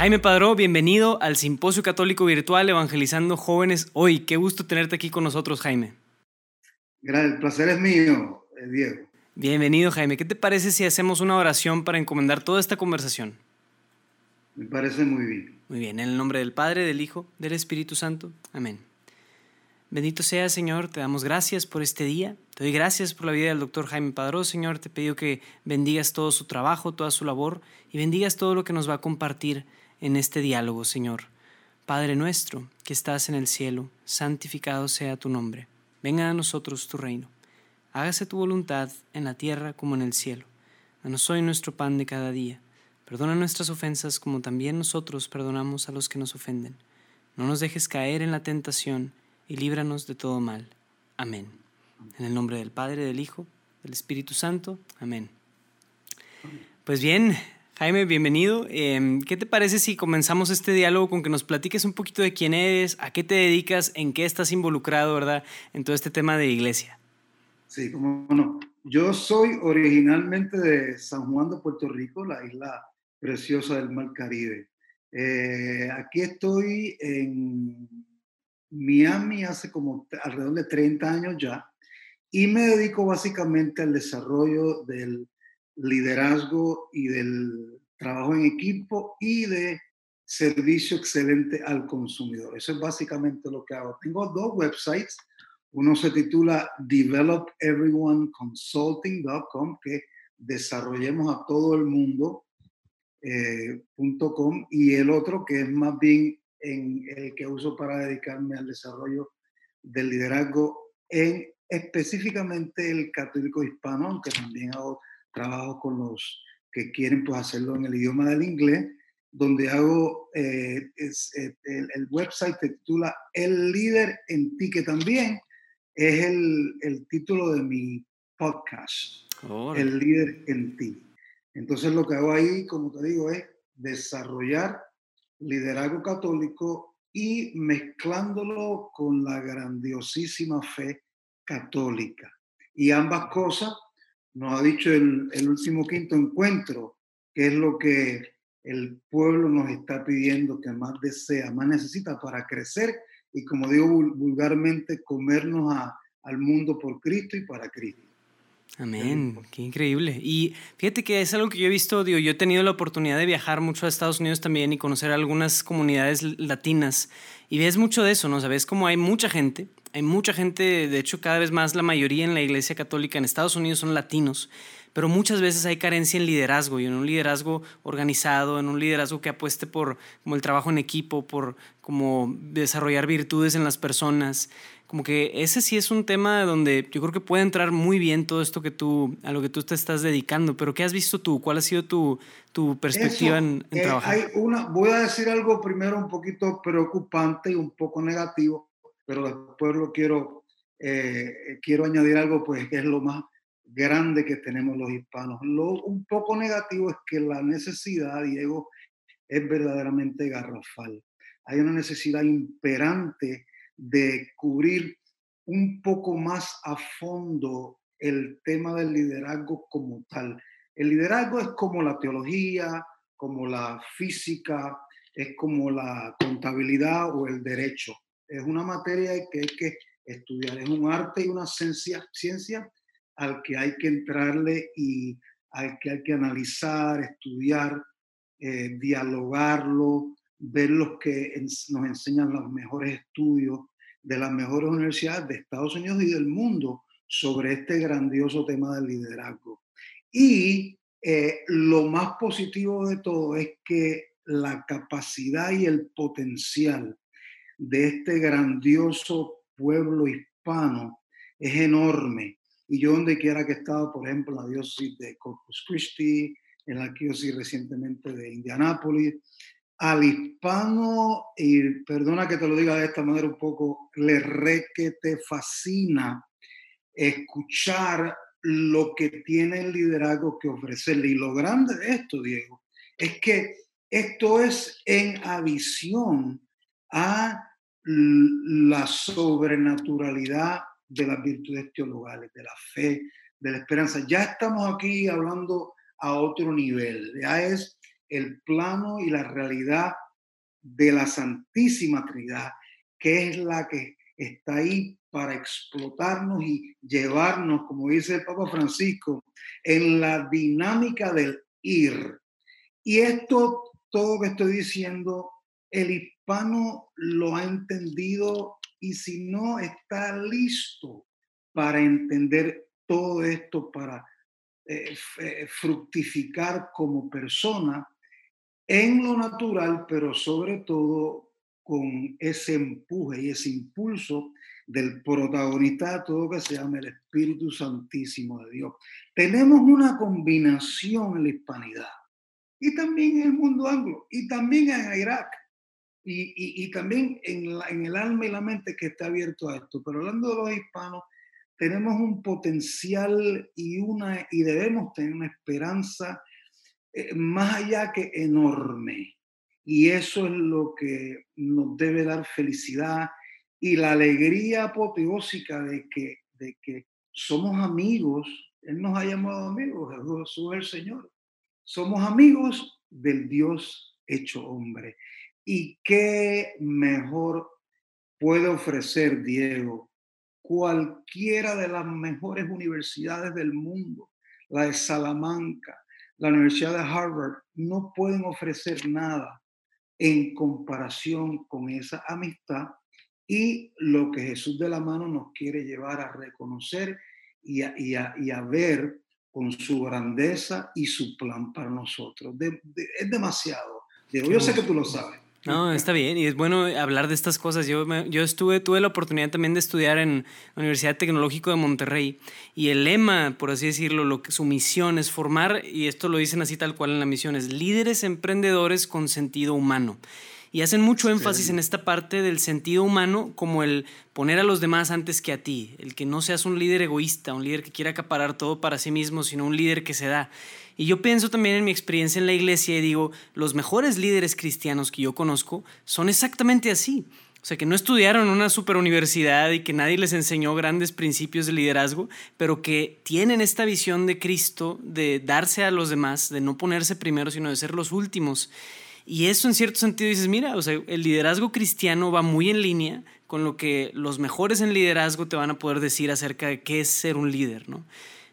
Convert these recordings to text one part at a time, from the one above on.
Jaime Padró, bienvenido al Simposio Católico Virtual Evangelizando Jóvenes Hoy. Qué gusto tenerte aquí con nosotros, Jaime. El placer es mío, eh, Diego. Bienvenido, Jaime. ¿Qué te parece si hacemos una oración para encomendar toda esta conversación? Me parece muy bien. Muy bien, en el nombre del Padre, del Hijo, del Espíritu Santo. Amén. Bendito sea, Señor, te damos gracias por este día. Te doy gracias por la vida del doctor Jaime Padró, Señor. Te pido que bendigas todo su trabajo, toda su labor y bendigas todo lo que nos va a compartir en este diálogo, Señor. Padre nuestro, que estás en el cielo, santificado sea tu nombre. Venga a nosotros tu reino. Hágase tu voluntad en la tierra como en el cielo. Danos hoy nuestro pan de cada día. Perdona nuestras ofensas como también nosotros perdonamos a los que nos ofenden. No nos dejes caer en la tentación y líbranos de todo mal. Amén. En el nombre del Padre, del Hijo, del Espíritu Santo. Amén. Pues bien, Jaime, bienvenido. Em, ¿Qué te parece si comenzamos este diálogo con que nos platiques un poquito de quién eres, a qué te dedicas, en qué estás involucrado, ¿verdad? En todo este tema de iglesia. Sí, como no. Yo soy originalmente de San Juan de Puerto Rico, la isla preciosa del Mar Caribe. Eh, aquí estoy en Miami hace como alrededor de 30 años ya y me dedico básicamente al desarrollo del liderazgo y del trabajo en equipo y de servicio excelente al consumidor. Eso es básicamente lo que hago. Tengo dos websites. Uno se titula developeveryoneconsulting.com, que desarrollemos a todo el mundo. Eh, y el otro que es más bien en el que uso para dedicarme al desarrollo del liderazgo en específicamente el católico hispano, aunque también hago trabajo con los que quieren pues hacerlo en el idioma del inglés, donde hago, eh, es, eh, el, website se titula El líder en ti, que también es el, el título de mi podcast, El líder en ti. Entonces lo que hago ahí, como te digo, es desarrollar liderazgo católico y mezclándolo con la grandiosísima fe católica. Y ambas cosas nos ha dicho el, el último quinto encuentro, que es lo que el pueblo nos está pidiendo que más desea, más necesita para crecer y, como digo vulgarmente, comernos a, al mundo por Cristo y para Cristo. Amén, qué increíble. Y fíjate que es algo que yo he visto, digo, yo he tenido la oportunidad de viajar mucho a Estados Unidos también y conocer algunas comunidades latinas y ves mucho de eso, ¿no? Sabes como hay mucha gente, hay mucha gente, de hecho cada vez más la mayoría en la Iglesia Católica en Estados Unidos son latinos, pero muchas veces hay carencia en liderazgo y en un liderazgo organizado, en un liderazgo que apueste por como el trabajo en equipo, por como desarrollar virtudes en las personas como que ese sí es un tema donde yo creo que puede entrar muy bien todo esto que tú, a lo que tú te estás dedicando, pero ¿qué has visto tú? ¿Cuál ha sido tu, tu perspectiva en, eh, trabajar? Hay una, voy a decir algo primero un poquito preocupante y un poco negativo, pero después lo quiero, eh, quiero añadir algo, pues que es lo más grande que tenemos los hispanos. Lo un poco negativo es que la necesidad, Diego, es verdaderamente garrafal. Hay una necesidad imperante de cubrir un poco más a fondo el tema del liderazgo como tal. El liderazgo es como la teología, como la física, es como la contabilidad o el derecho. Es una materia que hay que estudiar, es un arte y una ciencia, al que hay que entrarle y al que hay que analizar, estudiar, eh, dialogarlo, ver los que nos enseñan los mejores estudios de las mejores universidades de Estados Unidos y del mundo sobre este grandioso tema del liderazgo. Y eh, lo más positivo de todo es que la capacidad y el potencial de este grandioso pueblo hispano es enorme. Y yo donde quiera que he estado, por ejemplo, la diócesis de Corpus Christi, en la diócesis recientemente de Indianápolis, al hispano, y perdona que te lo diga de esta manera un poco, le re que te fascina escuchar lo que tiene el liderazgo que ofrecerle. Y lo grande de esto, Diego, es que esto es en adición a la sobrenaturalidad de las virtudes teologales, de la fe, de la esperanza. Ya estamos aquí hablando a otro nivel. Ya es el plano y la realidad de la Santísima Trinidad, que es la que está ahí para explotarnos y llevarnos, como dice el Papa Francisco, en la dinámica del ir. Y esto, todo que estoy diciendo, el hispano lo ha entendido y si no está listo para entender todo esto, para eh, eh, fructificar como persona en lo natural, pero sobre todo con ese empuje y ese impulso del protagonista de todo que se llama el Espíritu Santísimo de Dios. Tenemos una combinación en la hispanidad y también en el mundo anglo y también en Irak y, y, también en, en el alma y la mente que está abierto a esto. Pero hablando de los hispanos, tenemos un potencial y, una, y debemos tener una esperanza eh, más allá que enorme. Y eso es lo que nos debe dar felicidad y la alegría apoteósica de que, de que somos amigos. Él nos ha llamado amigos, Jesús es el Señor. Somos amigos del Dios hecho hombre. ¿Y qué mejor puede ofrecer Diego cualquiera de las mejores universidades del mundo, la de Salamanca, la Universidad de Harvard, no pueden ofrecer nada en comparación con esa amistad y lo que Jesús de la mano nos quiere llevar a reconocer y a, ver con su grandeza y su plan para nosotros. es demasiado. yo sé que tú lo sabes. No, está bien y es bueno hablar de estas cosas. Yo, yo estuve, tuve la oportunidad también de estudiar en la Universidad Tecnológica de Monterrey y el lema, por así decirlo, lo que, su misión es formar, y esto lo dicen así tal cual en la misión, es líderes emprendedores con sentido humano. Y hacen mucho énfasis en esta parte del sentido humano como el poner a los demás antes que a ti, el que no seas un líder egoísta, un líder que quiera acaparar todo para sí mismo, sino un líder que se da. Y yo pienso también en mi experiencia en la iglesia y digo, los mejores líderes cristianos que yo conozco son exactamente así. O sea, que no estudiaron en una super universidad y que nadie les enseñó grandes principios de liderazgo, pero que tienen esta visión de Cristo, de darse a los demás, de no ponerse primero, sino de ser los últimos. Y eso en cierto sentido dices, mira, o sea, el liderazgo cristiano va muy en línea con lo que los mejores en liderazgo te van a poder decir acerca de qué es ser un líder, ¿no?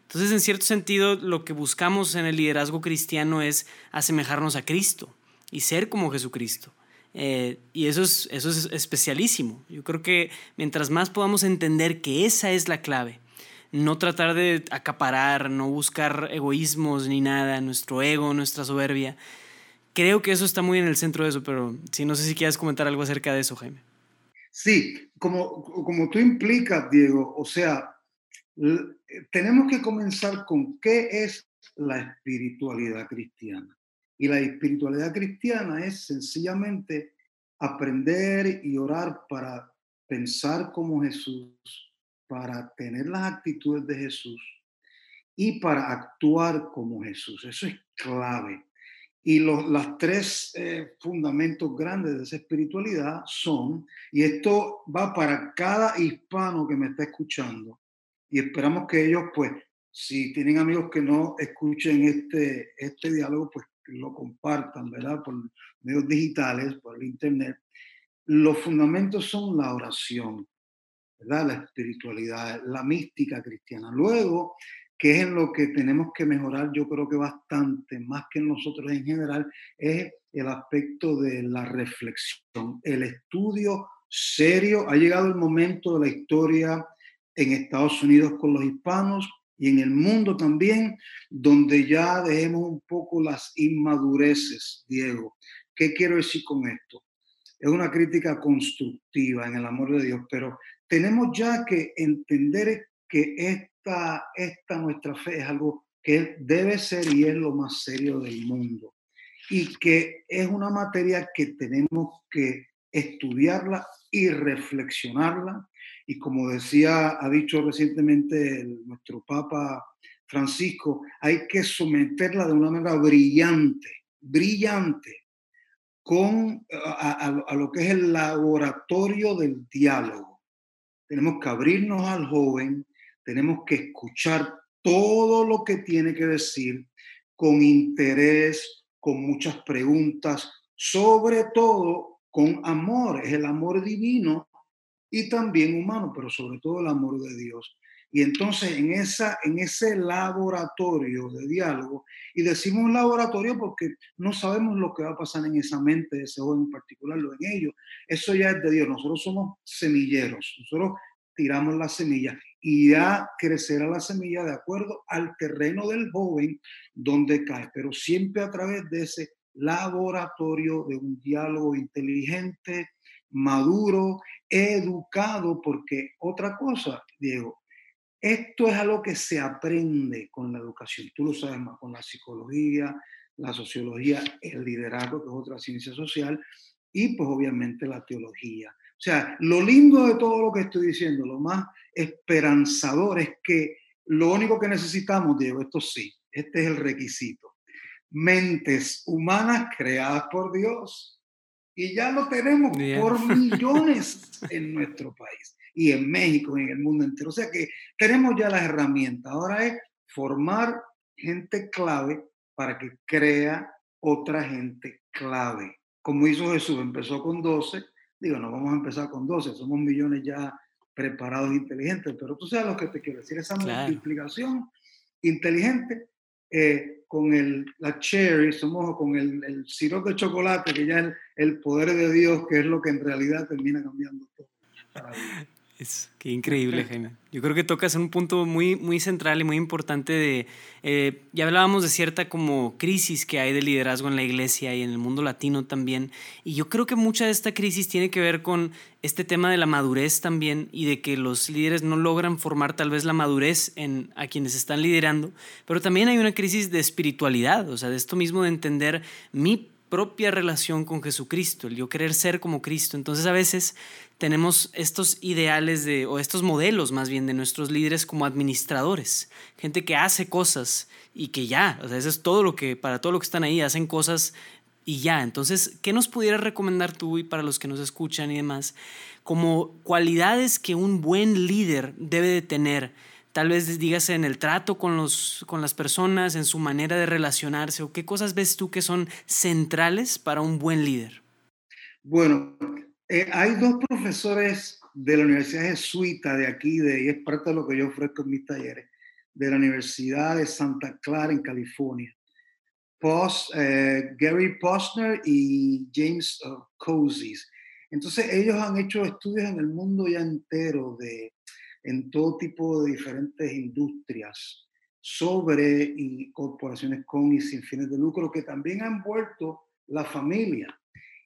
Entonces, en cierto sentido, lo que buscamos en el liderazgo cristiano es asemejarnos a Cristo y ser como Jesucristo. Eh, y eso es, eso es especialísimo. Yo creo que mientras más podamos entender que esa es la clave, no tratar de acaparar, no buscar egoísmos ni nada, nuestro ego, nuestra soberbia, creo que eso está muy en el centro de eso, pero sí, no sé si quieres comentar algo acerca de eso, Jaime. Sí, como, como tú implicas, Diego, o sea, tenemos que comenzar con qué es la espiritualidad cristiana. Y la espiritualidad cristiana es sencillamente aprender y orar para pensar como Jesús, para tener las actitudes de Jesús y para actuar como Jesús. Eso es clave. Y los las tres eh, fundamentos grandes de esa espiritualidad son, y esto va para cada hispano que me está escuchando, y esperamos que ellos, pues, si tienen amigos que no escuchen este, este diálogo, pues lo compartan, ¿verdad? Por medios digitales, por el Internet. Los fundamentos son la oración, ¿verdad? La espiritualidad, la mística cristiana. Luego, que es en lo que tenemos que mejorar, yo creo que bastante, más que nosotros en general, es el aspecto de la reflexión, el estudio serio. Ha llegado el momento de la historia en Estados Unidos con los hispanos y en el mundo también, donde ya dejemos un poco las inmadureces, Diego. ¿Qué quiero decir con esto? Es una crítica constructiva en el amor de Dios, pero tenemos ya que entender que esta, nuestra fe es algo que debe ser y es lo más serio del mundo y que es una materia que tenemos que estudiarla y reflexionarla y como decía, ha dicho recientemente nuestro Papa Francisco, hay que someterla de una manera brillante, brillante, con, a, lo que es el laboratorio del diálogo. Tenemos que abrirnos al joven, tenemos que escuchar todo lo que tiene que decir con interés, con muchas preguntas, sobre todo con amor, es el amor divino y también humano, pero sobre todo el amor de Dios. Y entonces en, esa, en ese laboratorio de diálogo, y decimos laboratorio porque no sabemos lo que va a pasar en esa mente de ese joven en particular, lo en ellos, eso ya es de Dios, nosotros somos semilleros, nosotros tiramos la semilla y ya crecerá la semilla de acuerdo al terreno del joven donde cae, pero siempre a través de ese laboratorio de un diálogo inteligente, maduro, educado, porque otra cosa, Diego, esto es algo que se aprende con la educación. Tú lo sabes más con la psicología, la sociología, el liderazgo, que es otra ciencia social, y pues obviamente la teología. O sea, lo lindo de todo lo que estoy diciendo, lo más esperanzador es que lo único que necesitamos, Diego, esto sí, este es el requisito. Mentes humanas creadas por Dios. Y ya lo tenemos por millones en nuestro país y en México y en el mundo entero. O sea que tenemos ya las herramientas. Ahora es formar gente clave para que crea otra gente clave. Como hizo Jesús, empezó con 12. Digo, no vamos a empezar con 12, somos millones ya preparados e inteligentes, pero tú sabes lo que te quiero decir, esa multiplicación inteligente eh, con el, la cherry, somos con el, el sirope de chocolate, que ya es el, el, poder de Dios, que es lo que en realidad termina cambiando todo. Es, qué increíble, Jaime. Yo creo que tocas un punto muy, muy central y muy importante de, eh, ya hablábamos de cierta como crisis que hay de liderazgo en la iglesia y en el mundo latino también, y yo creo que mucha de esta crisis tiene que ver con este tema de la madurez también y de que los líderes no logran formar tal vez la madurez en a quienes están liderando, pero también hay una crisis de espiritualidad, o sea, de esto mismo de entender mi propia relación con Jesucristo, el yo querer ser como Cristo. Entonces a veces tenemos estos ideales de, o estos modelos más bien de nuestros líderes como administradores, gente que hace cosas y que ya, o sea, eso es todo lo que, para todo lo que están ahí, hacen cosas y ya. Entonces, ¿qué nos pudieras recomendar tú y para los que nos escuchan y demás, como cualidades que un buen líder debe de tener? Tal vez dígase en el trato con, los, con las personas, en su manera de relacionarse, o qué cosas ves tú que son centrales para un buen líder. Bueno, eh, hay dos profesores de la Universidad Jesuita de aquí, de, y es parte de lo que yo ofrezco en mis talleres, de la Universidad de Santa Clara en California. Post, eh, Gary Posner y James uh, Cozies. Entonces ellos han hecho estudios en el mundo ya entero de en todo tipo de diferentes industrias sobre corporaciones con y sin fines de lucro que también han vuelto la familia.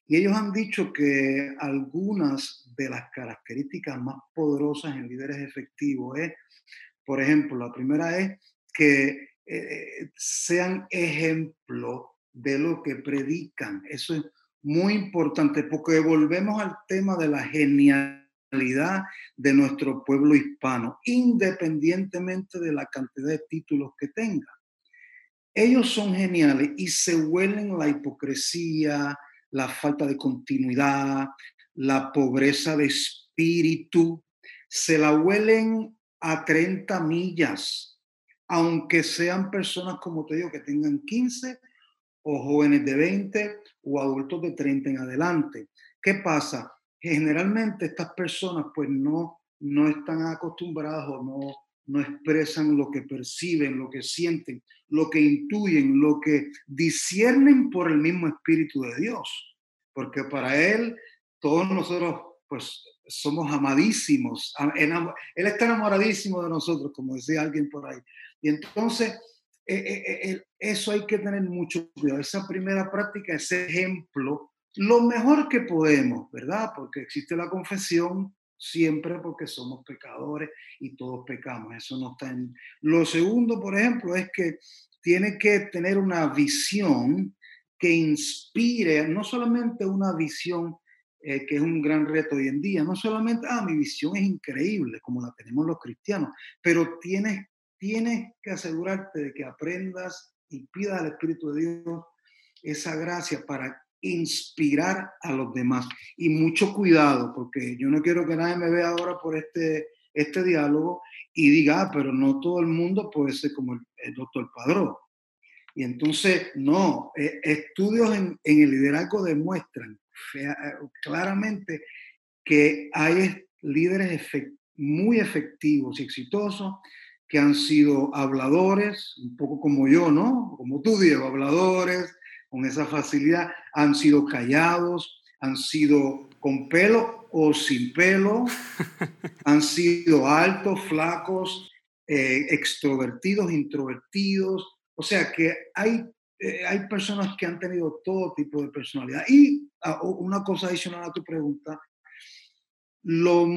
Y ellos han dicho que algunas de las características más poderosas en líderes efectivos es, por ejemplo, la primera es que eh, sean ejemplo de lo que predican. Eso es muy importante porque volvemos al tema de la genialidad de nuestro pueblo hispano, independientemente de la cantidad de títulos que tenga. Ellos son geniales y se huelen la hipocresía, la falta de continuidad, la pobreza de espíritu, se la huelen a 30 millas, aunque sean personas, como te digo, que tengan 15 o jóvenes de 20 o adultos de 30 en adelante. ¿Qué pasa? Generalmente estas personas pues no, no están acostumbradas o no, no expresan lo que perciben, lo que sienten, lo que intuyen, lo que disciernen por el mismo Espíritu de Dios. Porque para Él, todos nosotros pues somos amadísimos. Él está enamoradísimo de nosotros, como decía alguien por ahí. Y entonces, eh, eh, eh, eso hay que tener mucho cuidado. Esa primera práctica, ese ejemplo lo mejor que podemos, ¿verdad? Porque existe la confesión siempre porque somos pecadores y todos pecamos. Eso no está en... Lo segundo, por ejemplo, es que tiene que tener una visión que inspire, no solamente una visión eh, que es un gran reto hoy en día, no solamente, ah, mi visión es increíble, como la tenemos los cristianos, pero tienes, tienes que asegurarte de que aprendas y pidas al Espíritu de Dios esa gracia para inspirar a los demás. Y mucho cuidado, porque yo no quiero que nadie me vea ahora por este, este diálogo y diga, ah, pero no todo el mundo puede ser como el, doctor Padrón. Y entonces, no, eh, estudios en, el liderazgo demuestran claramente que hay líderes muy efectivos y exitosos que han sido habladores, un poco como yo, ¿no? Como tú, Diego, habladores, con esa facilidad, han sido callados, han sido con pelo o sin pelo, han sido altos, flacos, eh, extrovertidos, introvertidos. O sea que hay, eh, hay personas que han tenido todo tipo de personalidad. Y ah, una cosa adicional a tu pregunta, lo